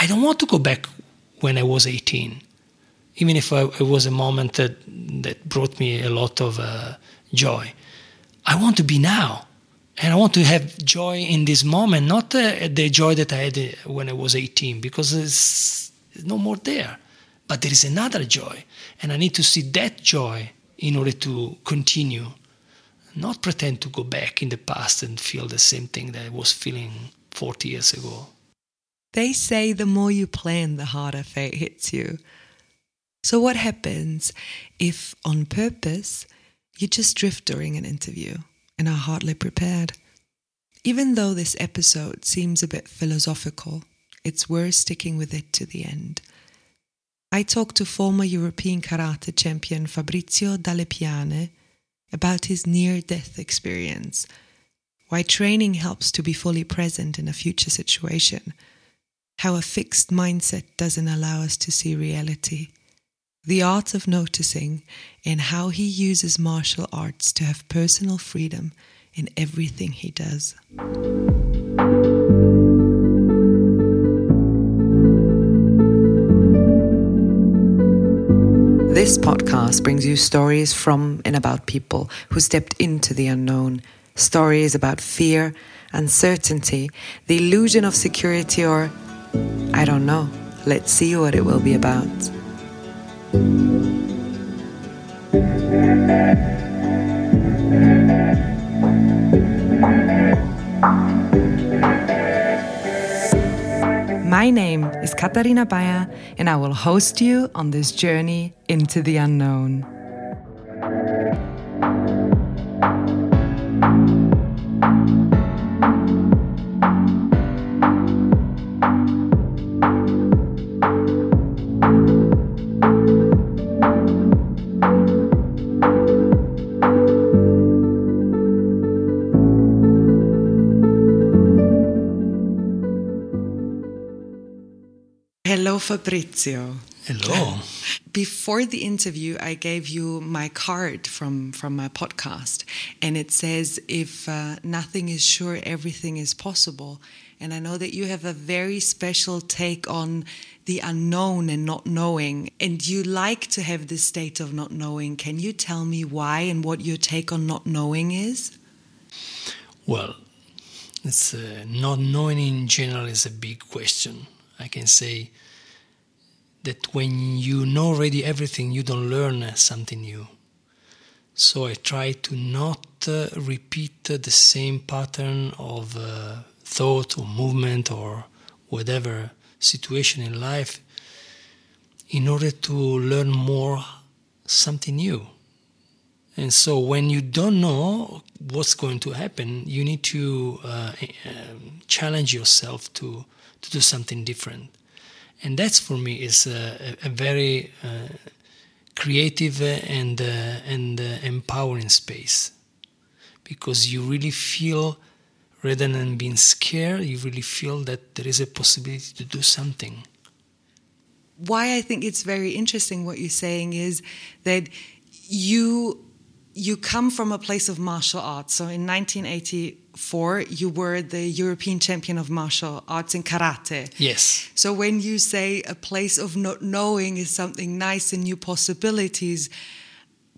I don't want to go back when I was 18, even if I, it was a moment that, that brought me a lot of uh, joy. I want to be now. And I want to have joy in this moment, not uh, the joy that I had uh, when I was 18, because it's no more there. But there is another joy. And I need to see that joy in order to continue, not pretend to go back in the past and feel the same thing that I was feeling 40 years ago. They say the more you plan, the harder fate hits you. So, what happens if, on purpose, you just drift during an interview and are hardly prepared? Even though this episode seems a bit philosophical, it's worth sticking with it to the end. I talked to former European karate champion Fabrizio Dalle Piane about his near death experience, why training helps to be fully present in a future situation how a fixed mindset doesn't allow us to see reality, the art of noticing, and how he uses martial arts to have personal freedom in everything he does. This podcast brings you stories from and about people who stepped into the unknown, stories about fear, uncertainty, the illusion of security, or I don't know. Let's see what it will be about. My name is Katharina Baier, and I will host you on this journey into the unknown. Fabrizio. Hello. Before the interview, I gave you my card from, from my podcast, and it says, If uh, nothing is sure, everything is possible. And I know that you have a very special take on the unknown and not knowing, and you like to have this state of not knowing. Can you tell me why and what your take on not knowing is? Well, it's uh, not knowing in general is a big question. I can say that when you know already everything, you don't learn something new. So I try to not uh, repeat the same pattern of uh, thought or movement or whatever situation in life in order to learn more something new. And so when you don't know what's going to happen, you need to uh, um, challenge yourself to, to do something different and that's for me is a, a very uh, creative and uh, and uh, empowering space. Because you really feel rather than being scared you really feel that there is a possibility to do something. Why i think it's very interesting what you're saying is that you you come from a place of martial arts so in 1984, you were the European champion of martial arts in karate. Yes. So when you say a place of not knowing is something nice and new possibilities,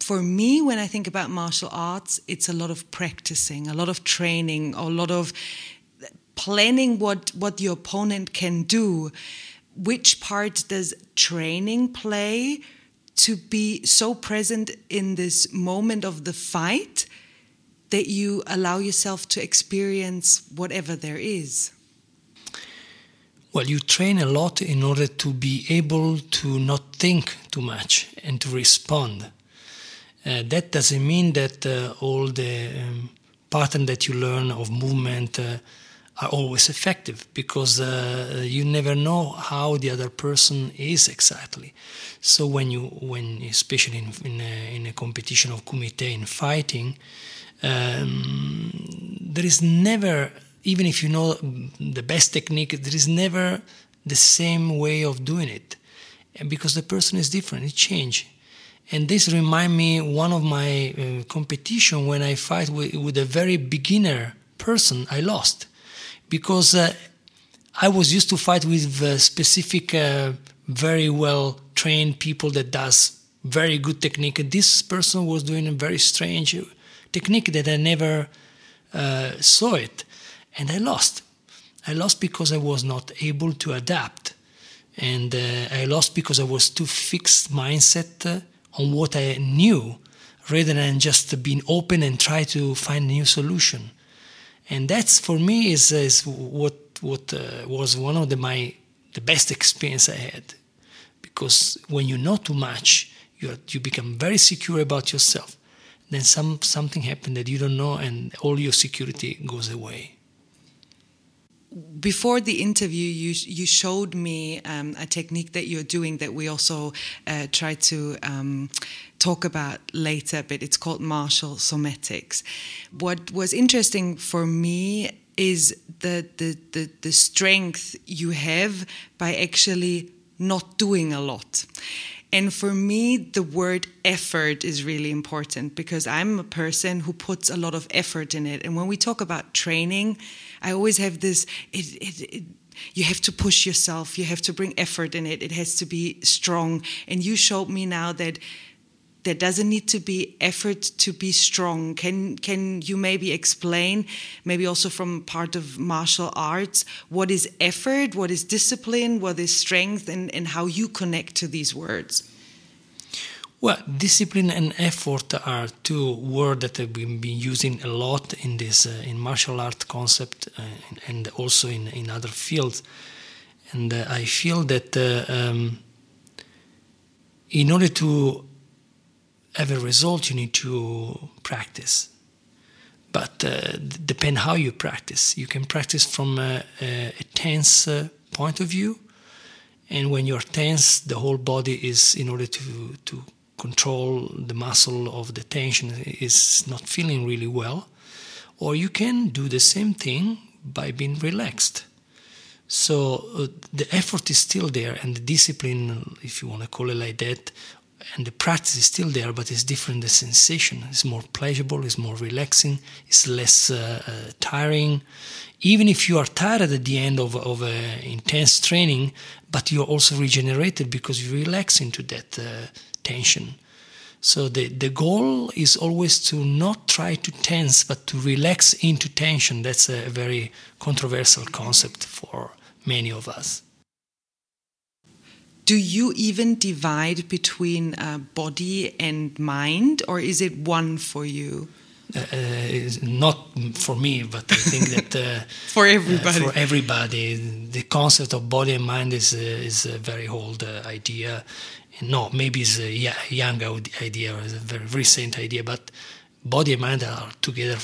for me, when I think about martial arts, it's a lot of practicing, a lot of training, a lot of planning what what the opponent can do. Which part does training play to be so present in this moment of the fight? that you allow yourself to experience whatever there is? Well, you train a lot in order to be able to not think too much and to respond. Uh, that doesn't mean that uh, all the um, pattern that you learn of movement uh, are always effective because uh, you never know how the other person is exactly. So when you, when especially in, in, a, in a competition of kumite in fighting, um, there is never, even if you know the best technique, there is never the same way of doing it, because the person is different, it changes And this remind me one of my uh, competition when I fight with, with, a very beginner person, I lost because uh, I was used to fight with uh, specific, uh, very well trained people that does very good technique. This person was doing a very strange technique that I never uh, saw it, and I lost. I lost because I was not able to adapt, and uh, I lost because I was too fixed mindset uh, on what I knew, rather than just being open and try to find a new solution. And that's for me is, is what what uh, was one of the my the best experience I had, because when you know too much, you you become very secure about yourself. Then some something happened that you don't know, and all your security goes away before the interview, you you showed me um, a technique that you're doing that we also uh, try to um, talk about later, but it's called martial somatics. What was interesting for me is the the the, the strength you have by actually not doing a lot. And for me, the word effort is really important because I'm a person who puts a lot of effort in it. And when we talk about training, I always have this, it, it, it, you have to push yourself, you have to bring effort in it, it has to be strong. And you showed me now that there doesn't need to be effort to be strong. Can can you maybe explain, maybe also from part of martial arts, what is effort, what is discipline, what is strength, and, and how you connect to these words? Well, discipline and effort are two words that have been, been using a lot in this uh, in martial art concept uh, and also in, in other fields. And uh, I feel that uh, um, in order to have a result, you need to practice. But uh, depend how you practice. You can practice from a, a, a tense uh, point of view, and when you're tense, the whole body is in order to to control the muscle of the tension is not feeling really well, or you can do the same thing by being relaxed. So uh, the effort is still there, and the discipline, if you want to call it like that, and the practice is still there, but it's different. The sensation is more pleasurable, it's more relaxing, it's less uh, uh, tiring. Even if you are tired at the end of, of intense training, but you're also regenerated because you relax into that uh, tension. So the, the goal is always to not try to tense, but to relax into tension. That's a very controversial concept for many of us. Do you even divide between uh, body and mind, or is it one for you? Uh, not for me, but I think that uh, for everybody, uh, for everybody, the concept of body and mind is uh, is a very old uh, idea no, maybe it's a young idea or a very recent idea, but body and mind are together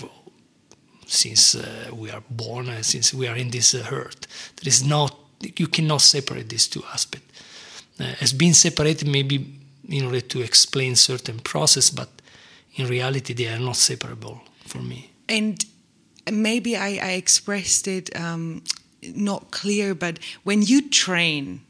since uh, we are born and since we are in this uh, earth. There is not, you cannot separate these two aspects. Uh, has been separated maybe in order to explain certain process, but in reality they are not separable for me. And maybe I, I expressed it um, not clear, but when you train,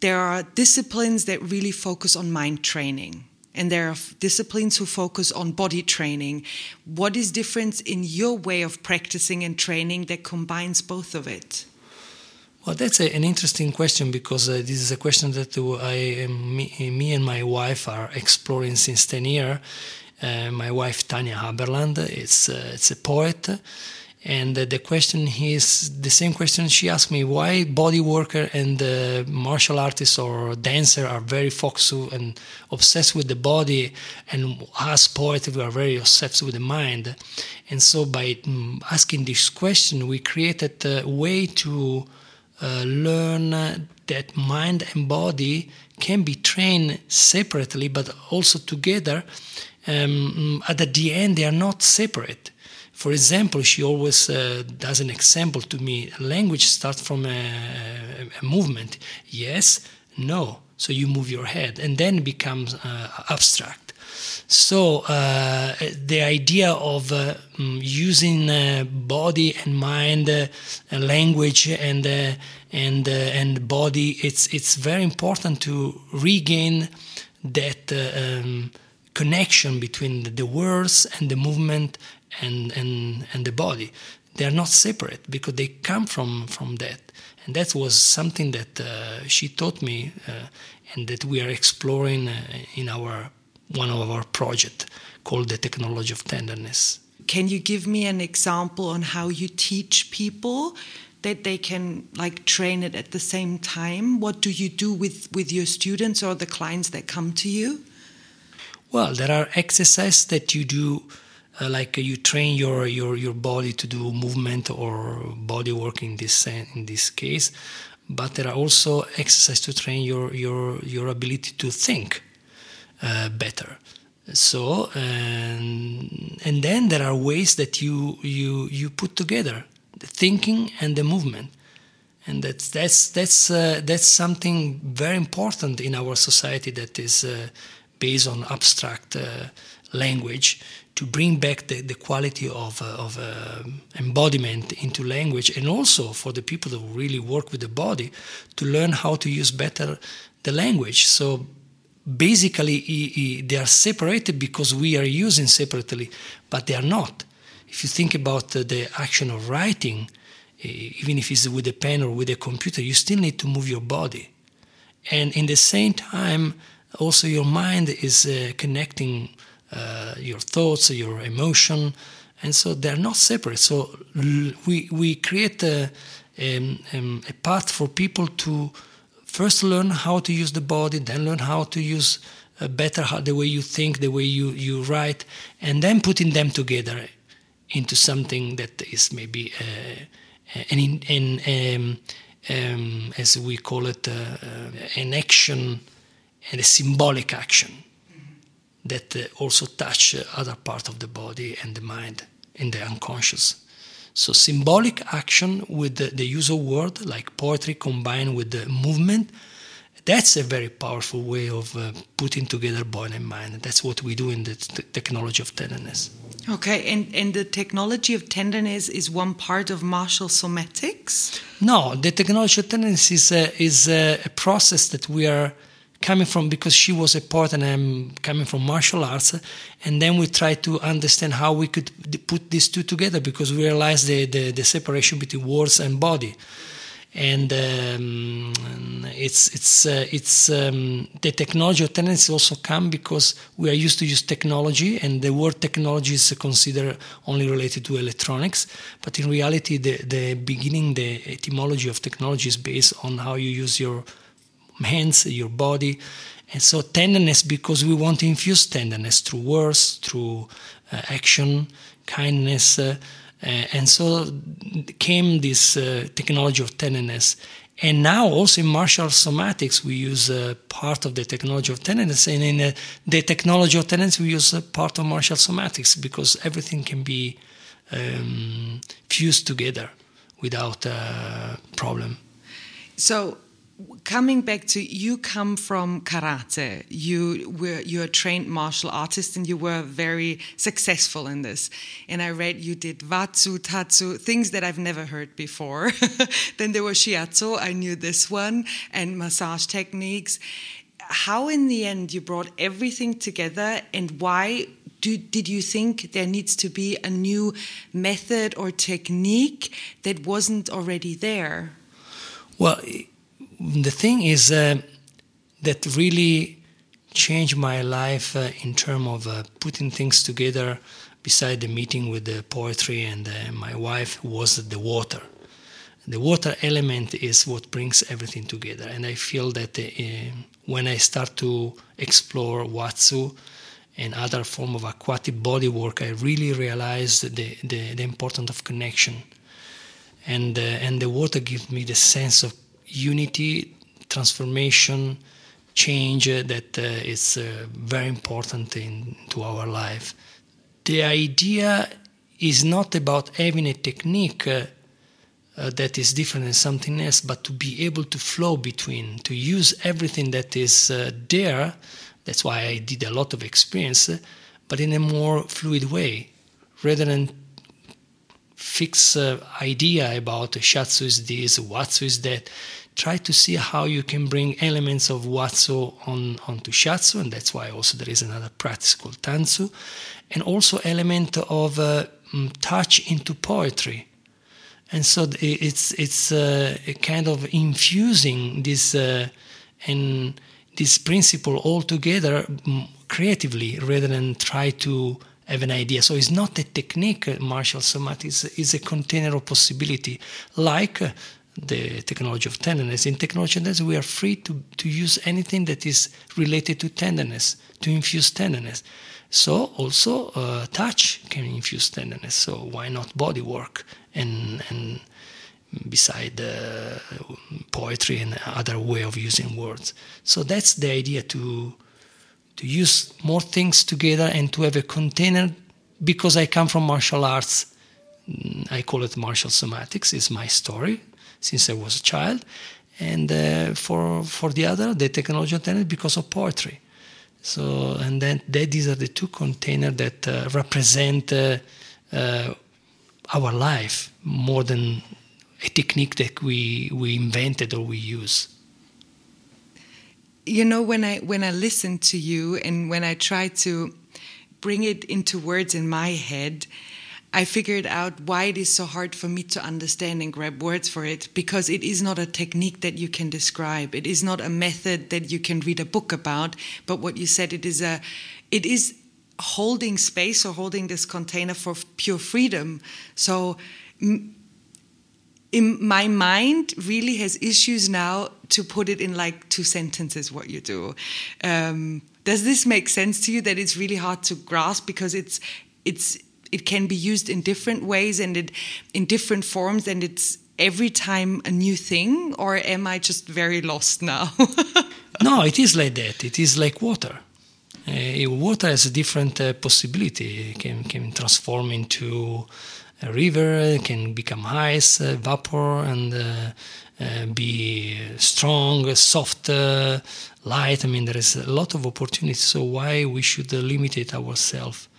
there are disciplines that really focus on mind training and there are disciplines who focus on body training what is difference in your way of practicing and training that combines both of it well that's a, an interesting question because uh, this is a question that I, me, me, and my wife are exploring since 10 years uh, my wife tanya haberland is uh, it's a poet. And the question is the same question she asked me why body worker and uh, martial artist or dancer are very focused and obsessed with the body and us poets we are very obsessed with the mind. And so by mm, asking this question we created a way to learn that mind and body can be trained separately but also together um, at the end they are not separate for example, she always uh, does an example to me. Language starts from a, a, movement. Yes, no. So you move your head, and then becomes uh, abstract. So uh, the idea of uh, mm, using uh, body and mind, uh, and language and and and body, it's it's very important to regain that um, connection between the words and the movement and and and the body. they are not separate because they come from from that and that was something that uh, she taught me uh, and that we are exploring uh, in our one of our project called the technology of tenderness. Can you give me an example on how you teach people that they can like train it at the same time? What do you do with with your students or the clients that come to you? Well there are exercises that you do uh, like uh, you train your, your your body to do movement or body work in this in this case but there are also exercises to train your your your ability to think better. So and, and then there are ways that you you you put together the thinking and the movement. And that's that's that's uh, that's something very important in our society that is uh, based on abstract uh, language to bring back the, the quality of, uh, of uh, embodiment into language and also for the people who really work with the body to learn how to use better the language. So basically they are separated because we are using separately but they are not if you think about the action of writing even if it's with a pen or with a computer you still need to move your body and in the same time also your mind is uh, connecting uh, your thoughts, your emotion, and so they're not separate. So we we create a, a, um, a path for people to first learn how to use the body, then learn how to use uh, better how, the way you think, the way you, you write, and then putting them together into something that is maybe uh, an, an um, um, as we call it, uh, uh, an action and a symbolic action that uh, also touch uh, other part of the body and the mind in the unconscious. So symbolic action with the, the use of word like poetry combined with the movement, that's a very powerful way of uh, putting together body and mind. That's what we do in the t- technology of tenderness. Okay, and, and the technology of tenderness is one part of martial somatics? No, the technology of tenderness is a, is a, a process that we are coming from because she was a part and I'm coming from martial arts, and then we try to understand how we could put these two together because we realized the, the, the separation between words and body. And um, it's it's uh, it's um, the technology of tenderness also come because we are used to use technology, and the word technology is considered only related to electronics. But in reality, the the beginning, the etymology of technology is based on how you use your hands, your body. And so tenderness, because we want to infuse tenderness through words, through uh, action, kindness. Uh, uh, and so came this uh, technology of tenderness. And now also in martial somatics, we use uh, part of the technology of tenderness. And in the technology of tenderness, we use part of martial somatics because everything can be um, fused together without a problem. So coming back to you come from karate. You were you're a trained martial artist and you were very successful in this. And i read you did watsu tantsu things that i've never heard before. Then there was shiatsu i knew this one and massage techniques. How in the end you brought everything together and why do, did you think there needs to be a new method or technique that wasn't already there? Well the thing is uh, that really changed my life uh, in terms of uh, putting things together beside the meeting with the poetry and uh, my wife was the water. The water element is what brings everything together. And i feel that uh, when i start to explore watsu and other form of aquatic body work i really realized the, the, the importance of connection. And uh, and the water gives me the sense of unity, transformation, change that uh, is uh, very important in to our life. The idea is not about having a technique uh, uh, that is different than something else, but to be able to flow between, to use everything that is uh, there. That's why I did a lot of experience, uh, but in a more fluid way, rather than fix idea about shiatsu is this, watsu is that try to see how you can bring elements of watsu on onto shiatsu, and that's why also there is another practice called tantsu, and also element of uh, mm, touch into poetry. and so it's it's uh, kind of infusing this uh, and this principle all together mm, creatively rather than try to have an idea. So it's not a technique, uh, martial somatics is a container of possibility, like uh, the technology of tenderness. In technology of tenderness, we are free to, to use anything that is related to tenderness, to infuse tenderness. So also uh, touch can infuse tenderness. So why not body work and and beside uh, poetry and other way of using words. So that's the idea to to use more things together and to have a container. Because I come from martial arts, mm, I call it martial somatics. It's my story since I was a child, and uh, for for the other, the technology of because of poetry. So and then these are the two containers that uh, represent uh, uh, our life more than a technique that we we invented or we use you know when i when i listen to you and when i try to bring it into words in my head i figured out why it is so hard for me to understand and grab words for it because it is not a technique that you can describe. It is not a method that you can read a book about but what you said it is a it is holding space or holding this container for pure freedom. So in my mind really has issues now to put it in like two sentences what you do. Um, does this make sense to you that it's really hard to grasp because it's it's it can be used in different ways and it in different forms and it's every time a new thing or am i just very lost now no it is like that it is like water uh, water has a different uh, possibility it can can transform into a river can become ice, uh, vapor, and be strong, soft, light. I mean, there is a lot of opportunities. So why we should limit it ourselves?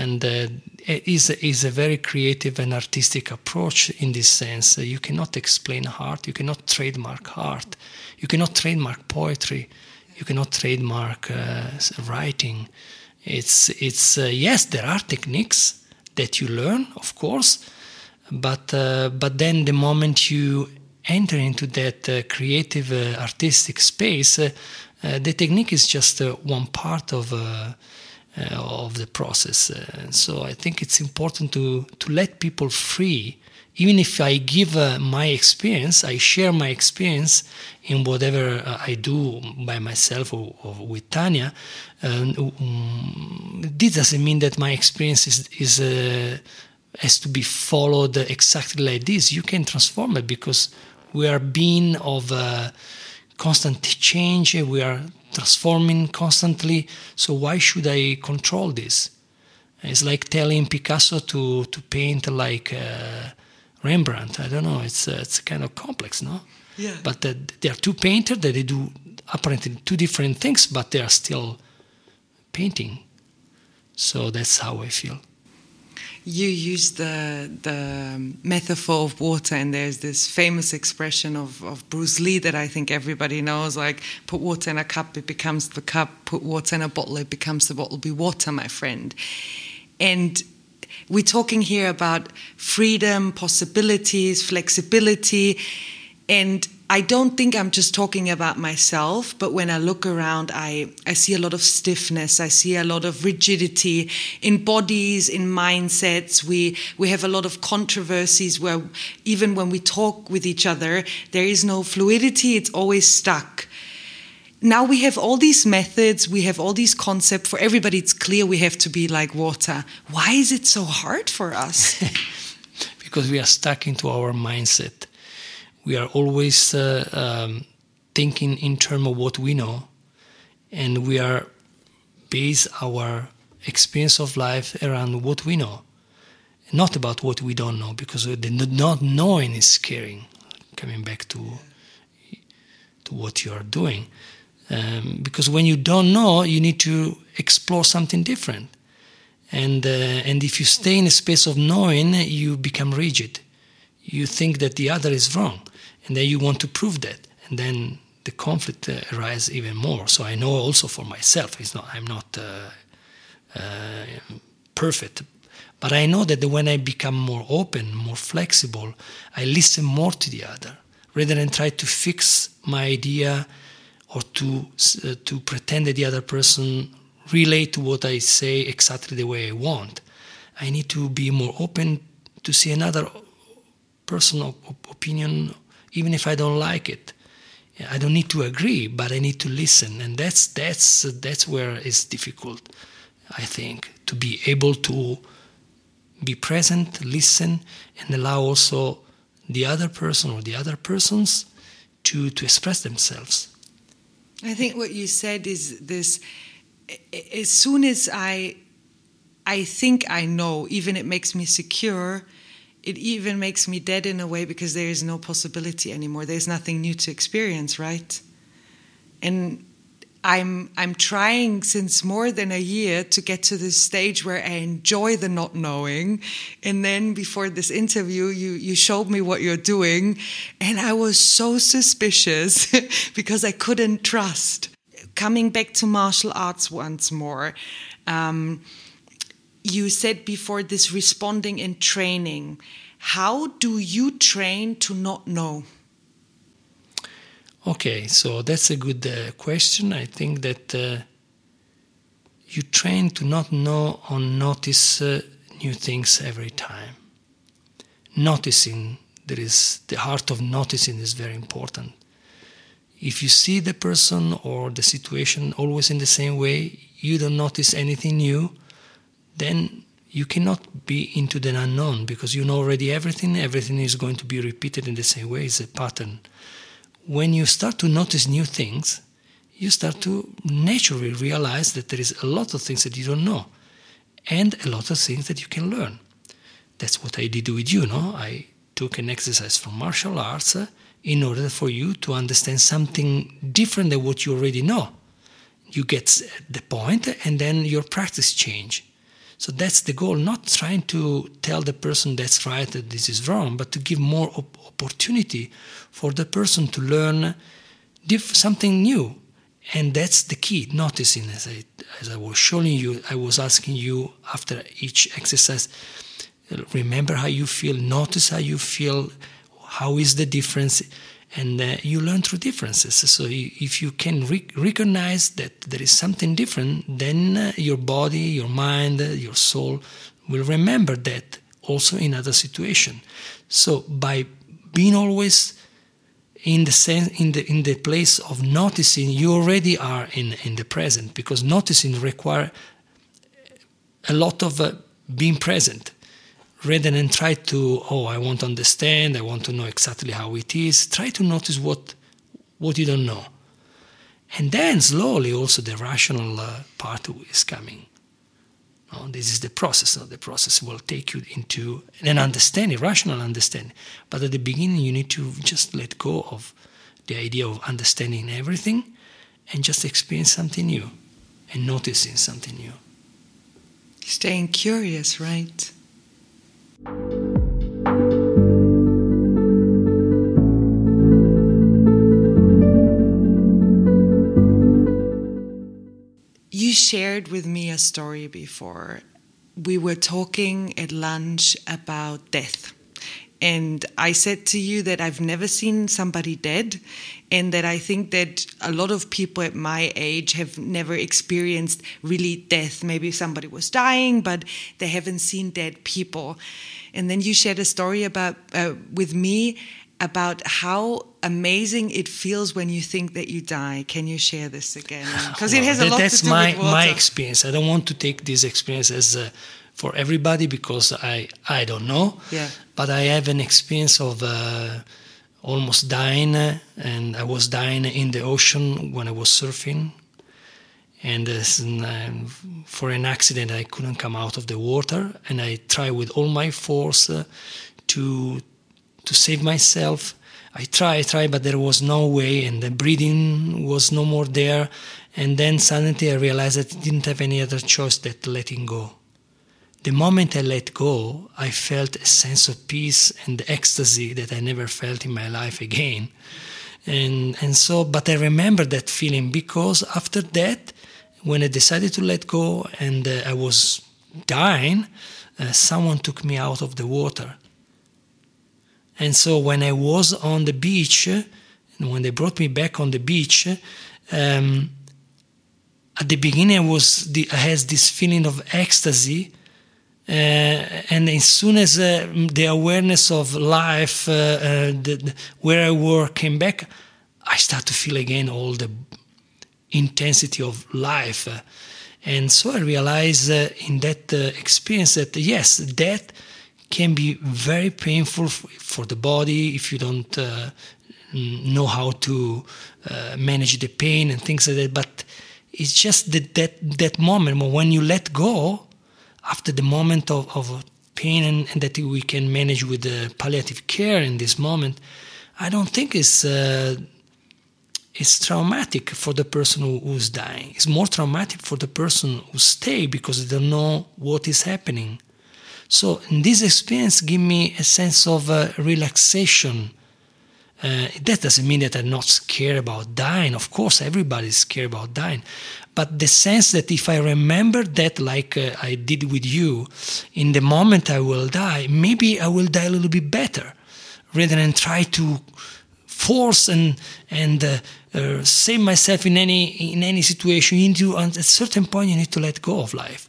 And uh, it is, is a very creative and artistic approach in this sense. Uh, you cannot explain art, you cannot trademark art, you cannot trademark poetry, you cannot trademark uh, writing. It's, it's yes, there are techniques, that you learn, of course, but uh, but then the moment you enter into that uh, creative uh, artistic space, uh, uh, the technique is just uh, one part of of the process. so I think it's important to to let people free. Even if I give my experience, I share my experience in whatever I do by myself or, or with Tanya, um, this doesn't mean that my experience is, is uh, has to be followed exactly like this. You can transform it because we are being of uh, constant change. We are transforming constantly. So why should I control this? It's like telling Picasso to to paint like uh, Rembrandt. I don't know. It's uh, it's kind of complex, no? Yeah. But uh, there are two painters that they do apparently two different things, but they are still painting. So that's how I feel. You use the the metaphor of water, and there's this famous expression of, of Bruce Lee that I think everybody knows. Like, put water in a cup, it becomes the cup. Put water in a bottle, it becomes the bottle. Be water, my friend. And we're talking here about freedom, possibilities, flexibility, and I don't think I'm just talking about myself, but when I look around, I, I see a lot of stiffness. I see a lot of rigidity in bodies, in mindsets. We, we have a lot of controversies where even when we talk with each other, there is no fluidity, it's always stuck. Now we have all these methods, we have all these concepts. For everybody, it's clear we have to be like water. Why is it so hard for us? because we are stuck into our mindset we are always uh, um, thinking in terms of what we know, and we are base our experience of life around what we know, not about what we don't know, because the not knowing is scaring. Coming back to to what you are doing, um, because when you don't know, you need to explore something different, and uh, and if you stay in a space of knowing, you become rigid. You think that the other is wrong and then you want to prove that, and then the conflict uh, arises even more. So I know also for myself, it's not I'm not uh, uh, perfect, But I know that when I become more open, more flexible, I listen more to the other rather than try to fix my idea or to uh, to pretend that the other person relate to what I say exactly the way I want. I need to be more open to see another personal opinion, even if I don't like it. I don't need to agree, but I need to listen, and that's that's that's where it's difficult. I think to be able to be present, listen, and allow also the other person or the other persons to to express themselves. I think what you said is this as soon as I I think I know, even it makes me secure, it even makes me dead in a way because there is no possibility anymore. There's nothing new to experience, right? And I'm I'm trying since more than a year to get to this stage where I enjoy the not knowing. And then before this interview, you you showed me what you're doing, and I was so suspicious because I couldn't trust. Coming back to martial arts once more, um, you said before this responding in training. How do you train to not know? Okay, so that's a good uh, question. I think that uh, you train to not know or notice uh, new things every time. Noticing, there is the art of noticing is very important. If you see the person or the situation always in the same way, you don't notice anything new, then you cannot be into the unknown because you know already everything. Everything is going to be repeated in the same way. It's a pattern when you start to notice new things, you start to naturally realize that there is a lot of things that you don't know and a lot of things that you can learn. That's what I did with you, no? I took an exercise from martial arts uh, in order for you to understand something different than what you already know. You get the point and then your practice change. So that's the goal, not trying to tell the person that's right, that this is wrong, but to give more op- opportunity for the person to learn diff- something new. And that's the key, noticing, as I, as I was showing you, I was asking you after each exercise, remember how you feel, notice how you feel, how is the difference, and uh, you learn through differences. So if you can re- recognize that there is something different, then uh, your body, your mind, uh, your soul will remember that also in other situation. So by being always in the sense in the in the place of noticing, you already are in in the present because noticing require a lot of uh, being present rather than try to oh i want to understand i want to know exactly how it is. Try to notice what what you don't know. And then slowly also the rational uh, part is coming. This is the process. No? the process will take you into an understanding rational understanding. But at the beginning you need to just let go of the idea of understanding everything and just experience something new and noticing something new. Staying curious right you shared with me a story before. We were talking at lunch about death. And I said to you that I've never seen somebody dead, and that I think that a lot of people at my age have never experienced really death. Maybe somebody was dying, but they haven't seen dead people. And then you shared a story about uh, with me about how amazing it feels when you think that you die. Can you share this again? Because well, it has a lot that's to do my, with water. my experience. I don't want to take this experience as uh, for everybody because I I don't know. Yeah. But I have an experience of uh, almost dying, and I was dying in the ocean when I was surfing. And uh, for an accident, I couldn't come out of the water, and I tried with all my force uh, to to save myself. I tried, I tried, but there was no way, and the breathing was no more there. And then suddenly I realized that I didn't have any other choice than letting go. The moment I let go, I felt a sense of peace and ecstasy that I never felt in my life again. And, and so, but I remember that feeling because after that, when I decided to let go and uh, I was dying, uh, someone took me out of the water. And so when I was on the beach, and when they brought me back on the beach, um, at the beginning I was the, I had this feeling of ecstasy, and as soon as uh, the awareness of life, uh, uh the, where I were, came back, I start to feel again all the intensity of life. And so I realized uh, in that uh, experience that yes, death can be very painful for the body if you don't uh, know how to uh, manage the pain and things like that. But it's just that that, that moment when you let go, after the moment of, of pain and, and that we can manage with the palliative care in this moment, I don't think it's uh, it's traumatic for the person who, who's dying. It's more traumatic for the person who stay because they don't know what is happening. So this experience give me a sense of uh, relaxation. Uh, that doesn't mean that I'm not scared about dying. Of course, everybody's scared about dying. But the sense that if I remember that, like uh, I did with you, in the moment I will die, maybe I will die a little bit better rather than try to force and and uh, uh, save myself in any in any situation. Into at a certain point, you need to let go of life,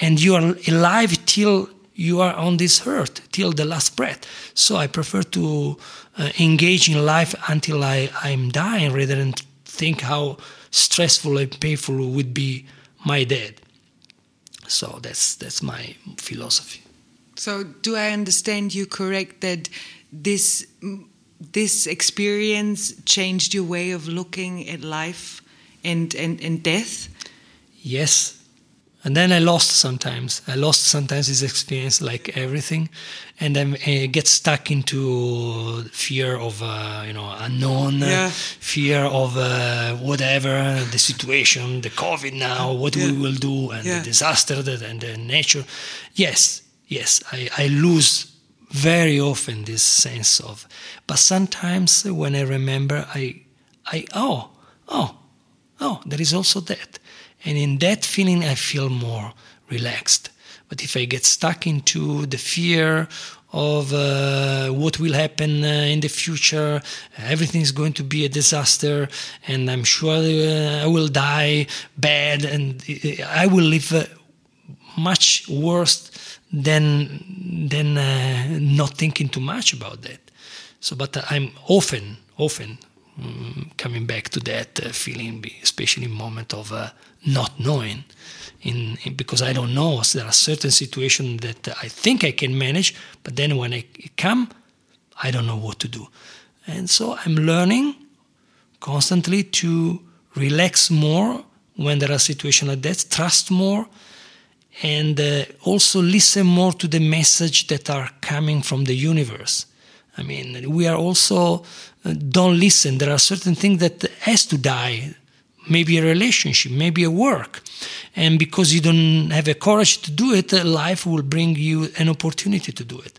and you are alive till you are on this earth till the last breath. So I prefer to uh, engage in life until I I'm dying, rather than think how stressful and painful would be my death. So that's that's my philosophy. So do I understand you correct that this this experience changed your way of looking at life and, and, and death? Yes. And then I lost sometimes. I lost sometimes this experience, like everything, and then I get stuck into fear of uh, you know unknown, yeah. fear of uh, whatever the situation, the COVID now, what yeah. we will do, and yeah. the disaster and the nature. Yes, yes, I, I lose very often this sense of but sometimes when i remember i i oh oh oh there is also that and in that feeling i feel more relaxed but if i get stuck into the fear of uh, what will happen uh, in the future. Everything is going to be a disaster, and I'm sure uh, I will die bad, and uh, I will live uh, much worse than than uh, not thinking too much about that. So, but I'm often often um, coming back to that uh, feeling, especially in moment of uh, not knowing. In, in, because I don't know, so there are certain situations that I think I can manage, but then when I come, I don't know what to do. And so I'm learning constantly to relax more when there are situations like that, trust more, and uh, also listen more to the message that are coming from the universe. I mean, we are also uh, don't listen. There are certain things that has to die. Maybe a relationship, maybe a work, and because you don't have the courage to do it, uh, life will bring you an opportunity to do it.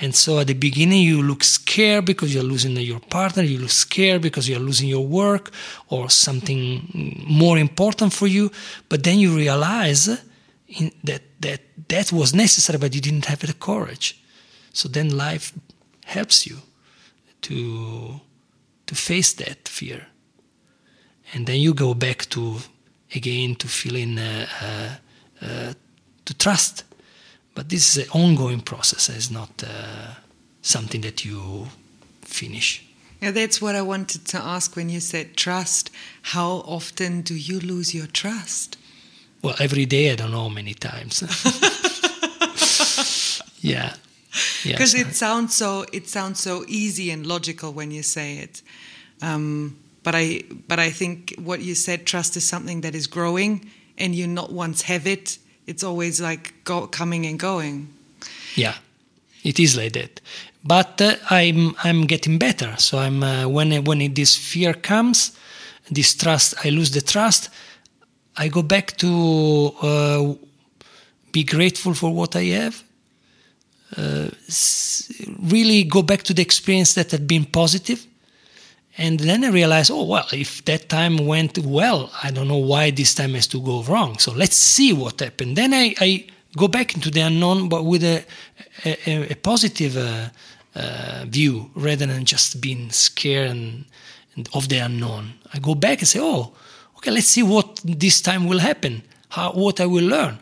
And so at the beginning, you look scared because you're losing your partner, you look scared because you're losing your work or something more important for you. But then you realize in, that that that was necessary, but you didn't have the courage. So then life helps you to to face that fear, and then you go back to again to feeling uh, uh, uh, to trust. But this is an ongoing process. It's not uh, something that you finish. Yeah, that's what I wanted to ask when you said trust. How often do you lose your trust? Well, every day I don't know how many times. yeah. Because yes. it sounds so it sounds so easy and logical when you say it. Um, but I but I think what you said, trust is something that is growing, and you not once have it. It's always like go, coming and going. Yeah, it is like that. But uh, I'm I'm getting better. So I'm uh, when when this fear comes, this trust, I lose the trust. I go back to uh, be grateful for what I have. Uh, really go back to the experience that had been positive. And then I realized, oh, well, if that time went well, I don't know why this time has to go wrong. So let's see what happened. Then I, I Go back into the unknown, but with a, a, a positive uh, uh, view rather than just being scared and, and of the unknown. I go back and say, oh, okay, let's see what this time will happen, how, what I will learn.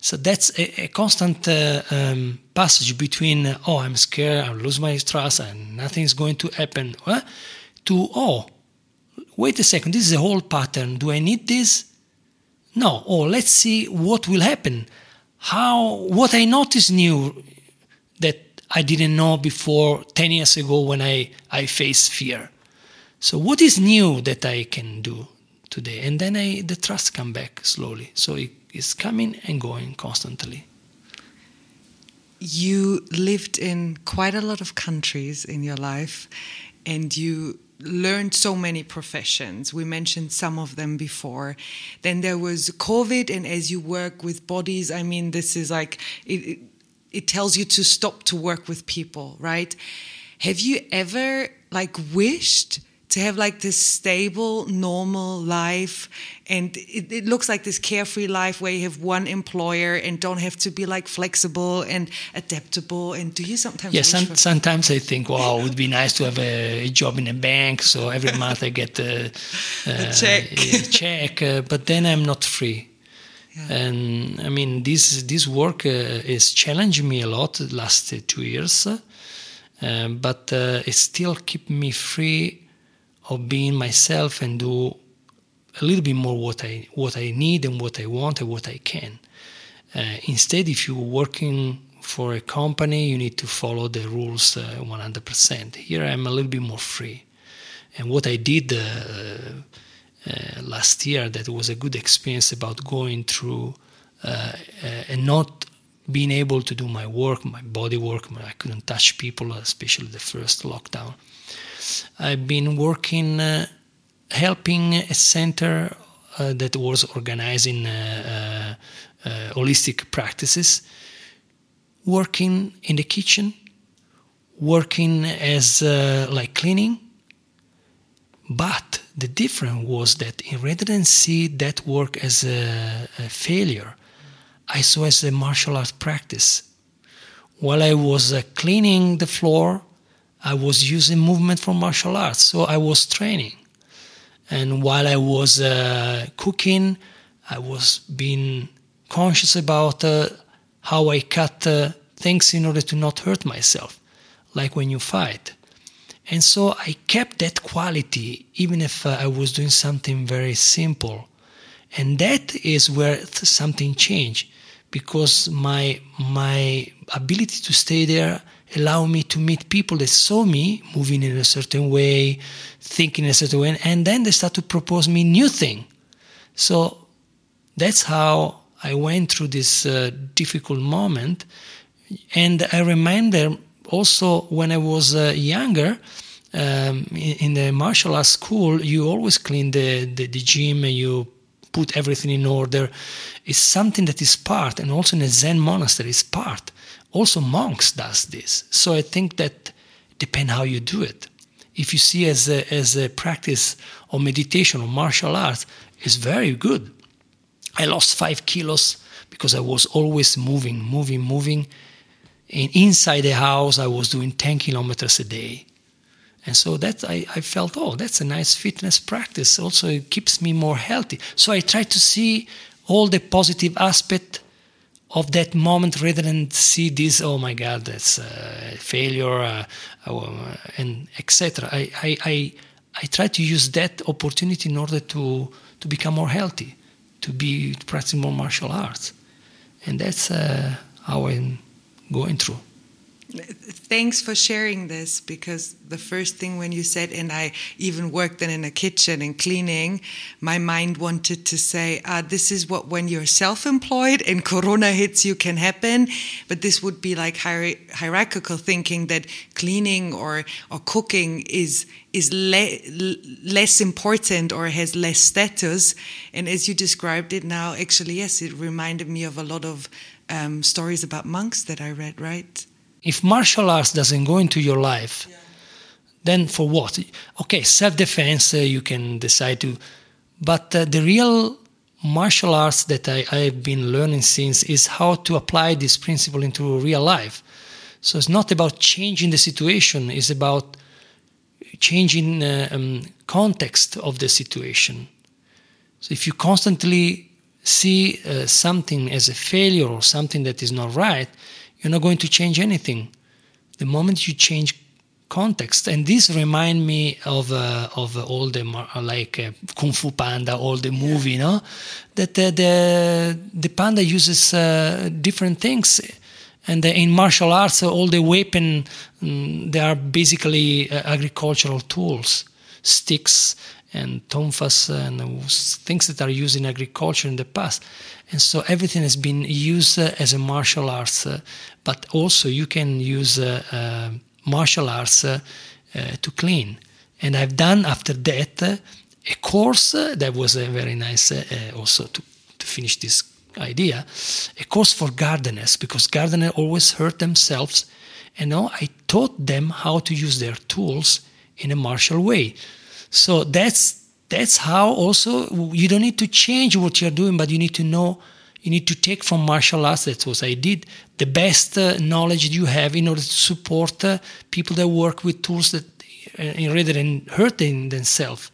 So that's a, a constant uh, um, passage between, oh, I'm scared, I'll lose my trust, and nothing's going to happen, uh, to, oh, wait a second, this is a whole pattern. Do I need this? No. Oh, let's see what will happen. How, what I noticed new that I didn't know before 10 years ago when I, I faced fear. So what is new that I can do today? And then I, the trust come back slowly. So it is coming and going constantly. You lived in quite a lot of countries in your life and you learned so many professions. We mentioned some of them before. Then there was COVID, and as you work with bodies, I mean, this is like it, it tells you to stop to work with people, right? Have you ever like wished to have like this stable, normal life. And it, it, looks like this carefree life where you have one employer and don't have to be like flexible and adaptable. And do you sometimes? Yeah, some, sometimes I think, wow, it would be nice to have a, job in a bank. So every month I get a, a check. A check. Uh, but then I'm not free. Yeah. And I mean, this this work uh, is challenging me a lot the last uh, two years, uh, but uh, it still keep me free of being myself and do a little bit more what I what I need and what I want and what I can. Uh, instead, if you're working for a company, you need to follow the rules uh, 100%. Here, I'm a little bit more free, and what I did uh, uh last year that was a good experience about going through uh, uh, and not being able to do my work, my body work. I couldn't touch people, especially the first lockdown. I've been working, uh, helping a center uh, that was organizing uh, uh, uh, holistic practices, working in the kitchen, working as like cleaning. But the difference was that rather than see that work as a, a failure, I saw as a martial art practice. While I was uh, cleaning the floor, I was using movement from martial arts, so I was training. And while I was uh, cooking, I was being conscious about uh, how I cut uh, things in order to not hurt myself, like when you fight. And so I kept that quality even if uh, I was doing something very simple. And that is where something changed because my my ability to stay there allow me to meet people that saw me moving in a certain way, thinking in a certain way, and then they start to propose me new thing. So that's how I went through this uh, difficult moment. And I remember also when I was uh, younger, um, in, in, the martial arts school, you always clean the, the, the gym and you put everything in order. It's something that is part, and also in a Zen monastery is part also monks does this. So i think that depend how you do it. If you see as a, as a practice of meditation or martial arts is very good. I lost five kilos because i was always moving moving moving. And inside the house i was doing 10 kilometers a day. And so that I, I felt oh that's a nice fitness practice. Also it keeps me more healthy. So i try to see all the positive aspect of that moment rather than see this oh my god that's a failure uh, uh and etc I, I, I i try to use that opportunity in order to to become more healthy to be practicing more martial arts. And that's uh, how i'm going through Thanks for sharing this because the first thing when you said, and I even worked then in a kitchen and cleaning, my mind wanted to say, ah, this is what when you're self employed and Corona hits you can happen. But this would be like hier- hierarchical thinking that cleaning or, or cooking is, is le- less important or has less status. And as you described it now, actually, yes, it reminded me of a lot of um, stories about monks that I read, right? If martial arts doesn't go into your life, yeah. then for what? Okay, self defense, uh, you can decide to, but uh, the real martial arts that I, I've been learning since is how to apply this principle into real life. So it's not about changing the situation; it's about changing uh, um, context of the situation. So if you constantly see uh, something as a failure or something that is not right, you're not going to change anything. The moment you change context, and this remind me of uh, of all the like uh, Kung Fu Panda, all the movie, yeah. no, that the the, the panda uses uh, different things and in martial arts all the weapon um, they are basically uh, agricultural tools sticks and tonfas and things that are used in agriculture in the past and so everything has been used uh, as a martial arts uh, but also you can use uh, uh martial arts uh, uh, to clean and i've done after that a course that was very nice also to, to finish this idea, a course for gardeners because gardeners always hurt themselves. And now I taught them how to use their tools in a martial way. So that's that's how also you don't need to change what you're doing, but you need to know you need to take from martial arts. That's what I did. The best uh, knowledge you have in order to support uh, people that work with tools that, uh, rather than hurting themselves,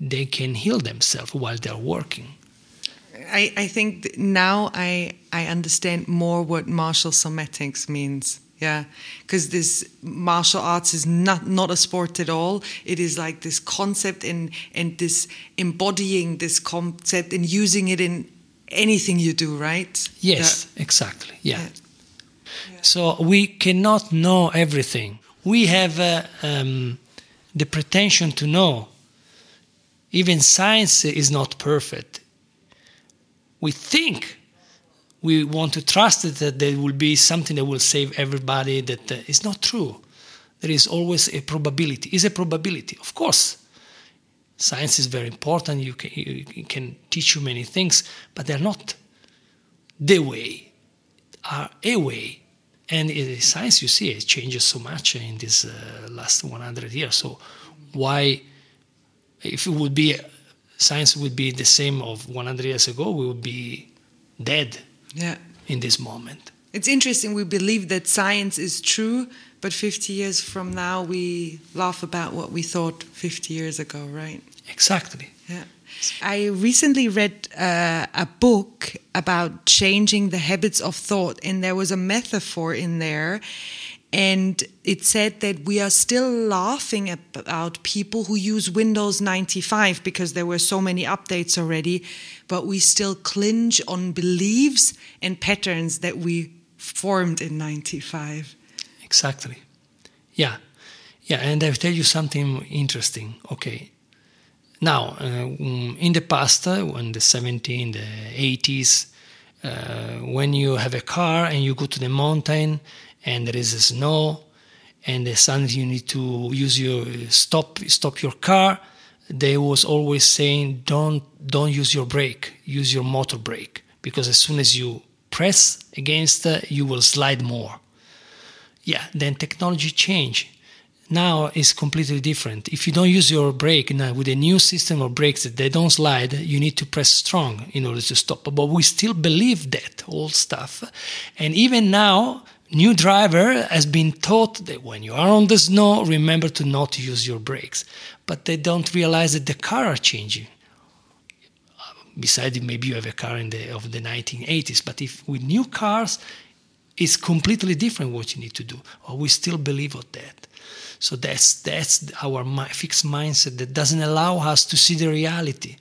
they can heal themselves while they're working. I, I think now I I understand more what martial somatics means. Yeah, because this martial arts is not not a sport at all. It is like this concept and and this embodying this concept and using it in anything you do, right? Yes, yeah. exactly. Yeah. yeah. So we cannot know everything. We have uh, um, the pretension to know. Even science is not perfect we think we want to trust it that there will be something that will save everybody that uh, is not true. There is always a probability. Is a probability of course. Science is very important. You can, you can teach you many things but they're not the way are a way. And science you see it changes so much in this uh, last 100 years. So why if it would be science would be the same of 100 years ago, we would be dead yeah. in this moment. It's interesting. We believe that science is true, but 50 years from now, we laugh about what we thought 50 years ago, right? Exactly. Yeah. I recently read uh, a book about changing the habits of thought, and there was a metaphor in there and it said that we are still laughing about people who use Windows 95 because there were so many updates already, but we still clinch on beliefs and patterns that we formed in 95. Exactly. Yeah. Yeah. And I'll tell you something interesting. Okay. Now, uh, in the past, uh, in the 70s, the 80s, uh, when you have a car and you go to the mountain, and there is snow and suddenly you need to use your stop stop your car. They was always saying don't don't use your brake use your motor brake because as soon as you press against uh, you will slide more. Yeah then technology change. Now is completely different. If you don't use your brake now with a new system of brakes that they don't slide you need to press strong in order to stop. But we still believe that old stuff. And even now new driver has been taught that when you are on the snow, remember to not use your brakes. But they don't realize that the car are changing. Besides, maybe you have a car in the of the 1980s, but if with new cars, it's completely different what you need to do. Or we still believe of that. So that's that's our fixed mindset that doesn't allow us to see the reality.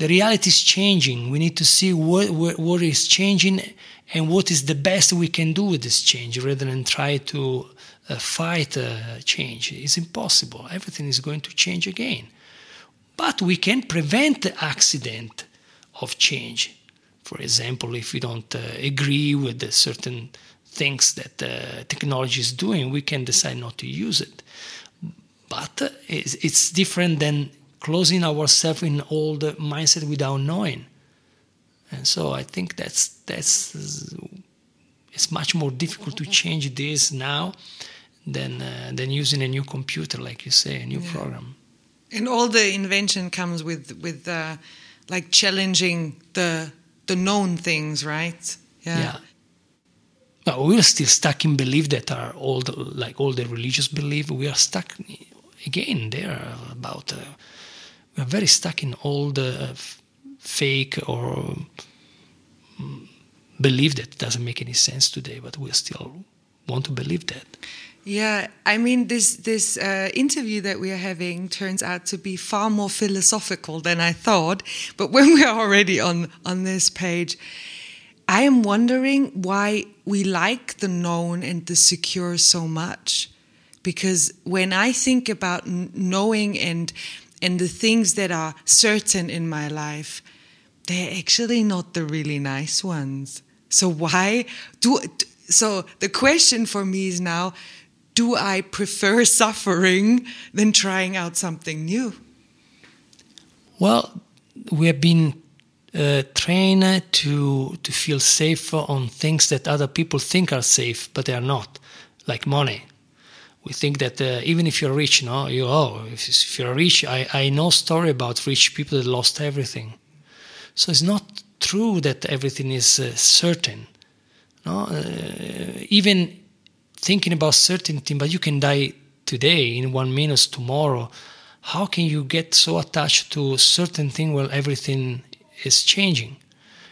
The reality is changing. We need to see what, what, what is changing and what is the best we can do with this change rather than try to uh, fight uh, change. It's impossible. Everything is going to change again. But we can prevent the accident of change. For example, if we don't uh, agree with certain things that uh, technology is doing, we can decide not to use it. But uh, it's, it's different than closing ourselves in old mindset without knowing. And so I think that's that's it's much more difficult to change this now than uh, than using a new computer, like you say, a new yeah. program. And all the invention comes with with uh, like challenging the the known things, right? Yeah. yeah. But we're still stuck in belief that are all the, like all the religious belief. We are stuck again there about. Uh, very stuck in all the f- fake or um, belief that doesn't make any sense today, but we still want to believe that. Yeah, I mean this this uh, interview that we are having turns out to be far more philosophical than I thought. But when we are already on on this page, I am wondering why we like the known and the secure so much. Because when I think about knowing and and the things that are certain in my life, they're actually not the really nice ones. So why do so the question for me is now do I prefer suffering than trying out something new? Well, we have been uh, trained to to feel safe on things that other people think are safe, but they are not, like money. We think that uh, even if you're rich, no, you oh, if, if you're rich, I, I know story about rich people that lost everything. So it's not true that everything is uh, certain. No, uh, even thinking about certainty, but you can die today in one minute, tomorrow. How can you get so attached to certain thing while everything is changing?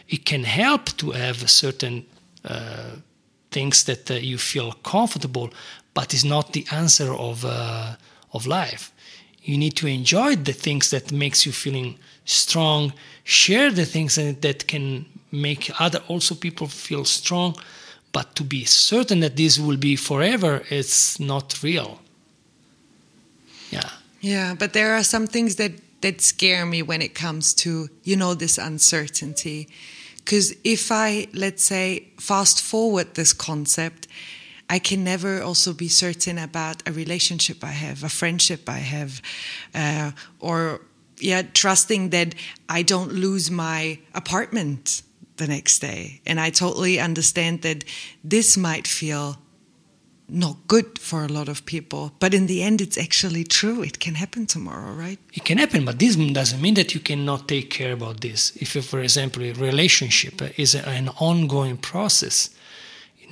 It can help to have certain uh, things that uh, you feel comfortable, but it's not the answer of uh, of life. You need to enjoy the things that makes you feeling strong. Share the things that can make other also people feel strong but to be certain that this will be forever it's not real yeah yeah but there are some things that that scare me when it comes to you know this uncertainty because if i let's say fast forward this concept i can never also be certain about a relationship i have a friendship i have uh, or yeah trusting that i don't lose my apartment the next day. And I totally understand that this might feel not good for a lot of people, but in the end, it's actually true. It can happen tomorrow, right? It can happen, but this doesn't mean that you cannot take care about this. If, you, for example, a relationship is an ongoing process,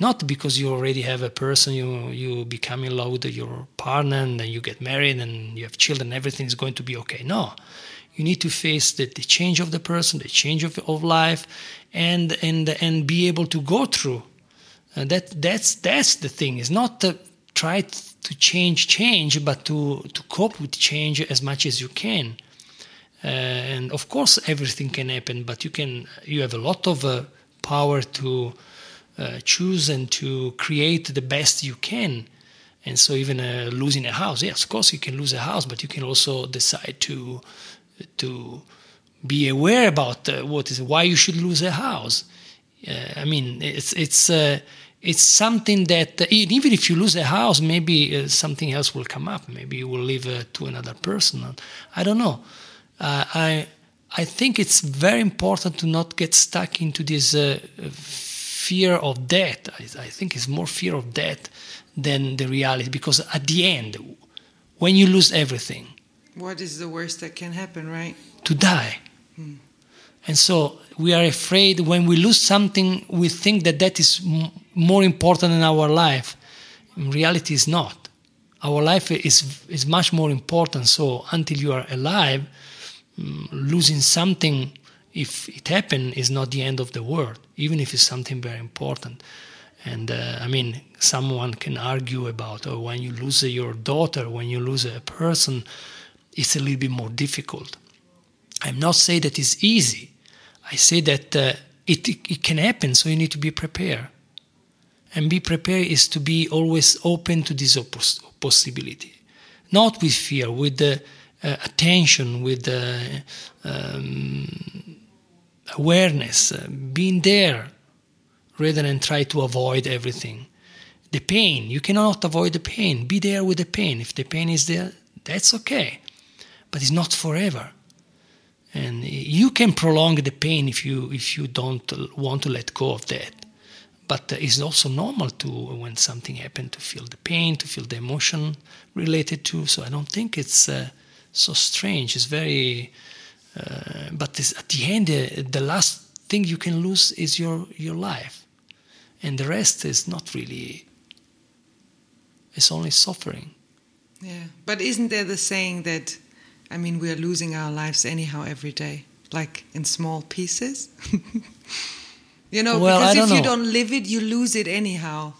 not because you already have a person, you you become in love with your partner, and then you get married and you have children, everything is going to be okay. No, you need to face the, the change of the person, the change of, of life, and and and be able to go through. Uh, that that's that's the thing. It's not to try to change change, but to to cope with change as much as you can. Uh, and of course, everything can happen, but you can you have a lot of uh, power to uh, choose and to create the best you can. And so, even uh, losing a house, yes, of course, you can lose a house, but you can also decide to to be aware about uh, what is why you should lose a house. Uh, I mean, it's it's uh, it's something that uh, even if you lose a house, maybe something else will come up. Maybe you will uh, to another person. I don't know. I I think it's very important to not get stuck into this fear of death. I, I think it's more fear of death than the reality because at the end, when you lose everything, what is the worst that can happen, right? To die. Hmm. And so we are afraid when we lose something, we think that that is m- more important in our life. In reality, is not. Our life is is much more important. So until you are alive, um, losing something, if it happens, is not the end of the world. Even if it's something very important. And uh, I mean, someone can argue about oh, when you lose your daughter, when you lose a person it's a little bit more difficult. I'm not saying that it's easy. I say that uh, it, it can happen, so you need to be prepared. And be prepared is to be always open to this oppos- possibility, not with fear, with uh, uh, attention, with um, awareness, uh, being there rather than try to avoid everything. The pain, you cannot avoid the pain. Be there with the pain. If the pain is there, that's okay but it's not forever. And you can prolong the pain if you if you don't want to let go of that. But it's also normal to when something happened to feel the pain, to feel the emotion related to. So I don't think it's uh, so strange. It's very Uh, but this, at the end, uh, the last thing you can lose is your your life, and the rest is not really. It's only suffering. Yeah, but isn't there the saying that, I mean, we are losing our lives anyhow every day, like in small pieces? you know, Well, because if don't you know. don't live it, you lose it anyhow.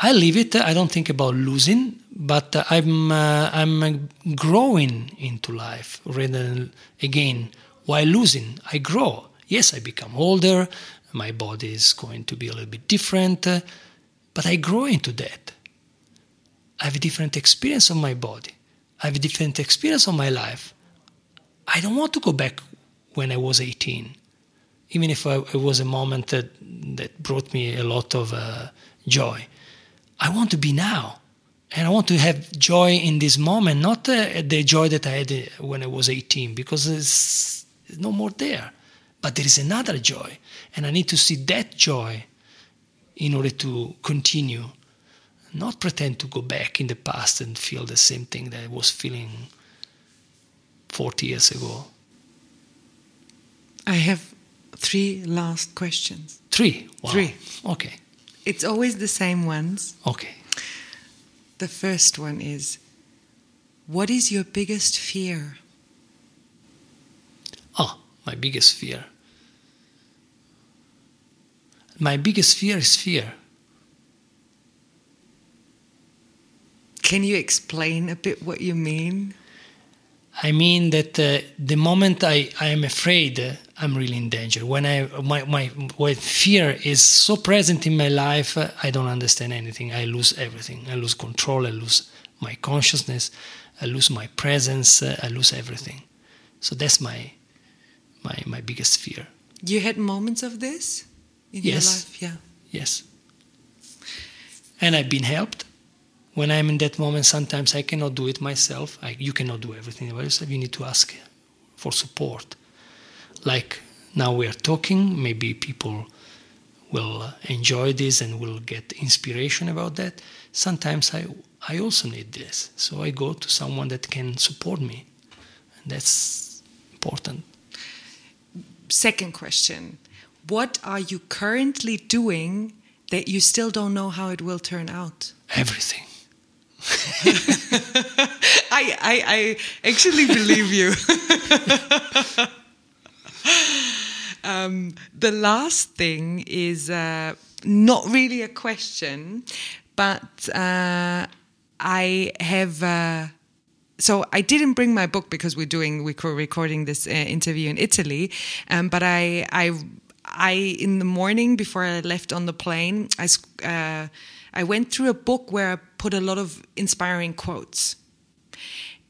I leave it. I don't think about losing, but I'm uh, I'm growing into life rather than again while losing. I grow. Yes, I become older. My body is going to be a little bit different, uh, but I grow into that. I have a different experience of my body. I have a different experience of my life. I don't want to go back when I was 18, even if I, it was a moment that that brought me a lot of uh, joy. I want to be now. And I want to have joy in this moment, not uh, the joy that I had uh, when I was 18, because it's no more there. But there is another joy. And I need to see that joy in order to continue, not pretend to go back in the past and feel the same thing that I was feeling 40 years ago. I have three last questions. Three. Wow. Three. Okay. It's always the same ones. Okay. The first one is What is your biggest fear? Oh, my biggest fear. My biggest fear is fear. Can you explain a bit what you mean? I mean that uh, the moment I, I am afraid, uh, I'm really in danger. When I my, my when fear is so present in my life, uh, I don't understand anything. I lose everything. I lose control. I lose my consciousness. I lose my presence. Uh, I lose everything. So that's my my my biggest fear. You had moments of this in Yes. your life? Yeah. Yes. And I've been helped. When I'm in that moment, sometimes I cannot do it myself. I, you cannot do everything by yourself. You need to ask for support. Like now we are talking, maybe people will uh, enjoy this and will get inspiration about that. Sometimes I, I also need this. So I go to someone that can support me. And that's important. Second question What are you currently doing that you still don't know how it will turn out? Everything. I, I, I actually believe you. um, the last thing is uh, not really a question, but uh, I have. Uh, so I didn't bring my book because we're doing we're recording this uh, interview in Italy, um, but I I I in the morning before I left on the plane I uh, I went through a book where put a lot of inspiring quotes,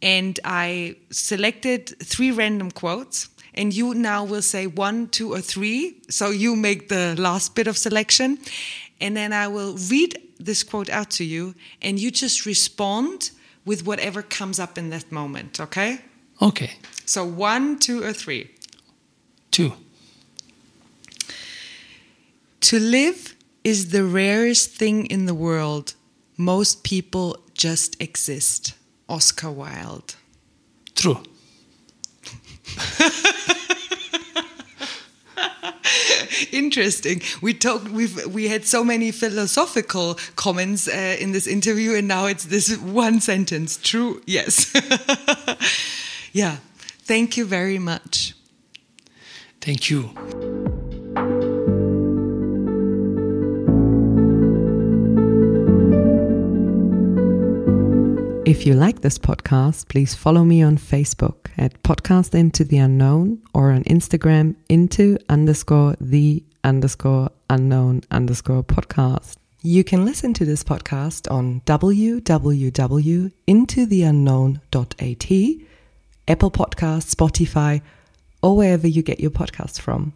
and I selected three random quotes. And you now will say one, two, or three. So you make the last bit of selection. And then I will read this quote out to you, and you just respond with whatever comes up in that moment, okay? Okay. So one, two, or three. Two. To live is the rarest thing in the world. Most people just exist. Oscar Wilde. True. Interesting. We talked. We've we had so many philosophical comments uh, in this interview, and now it's this one sentence. True. Yes. yeah. Thank you very much. Thank you. If you like this podcast, please follow me on Facebook at Podcast Into the Unknown or on Instagram into underscore the underscore unknown underscore podcast. You can listen to this podcast on www.intotheunknown.at, Apple Podcasts, Spotify, or wherever you get your podcasts from.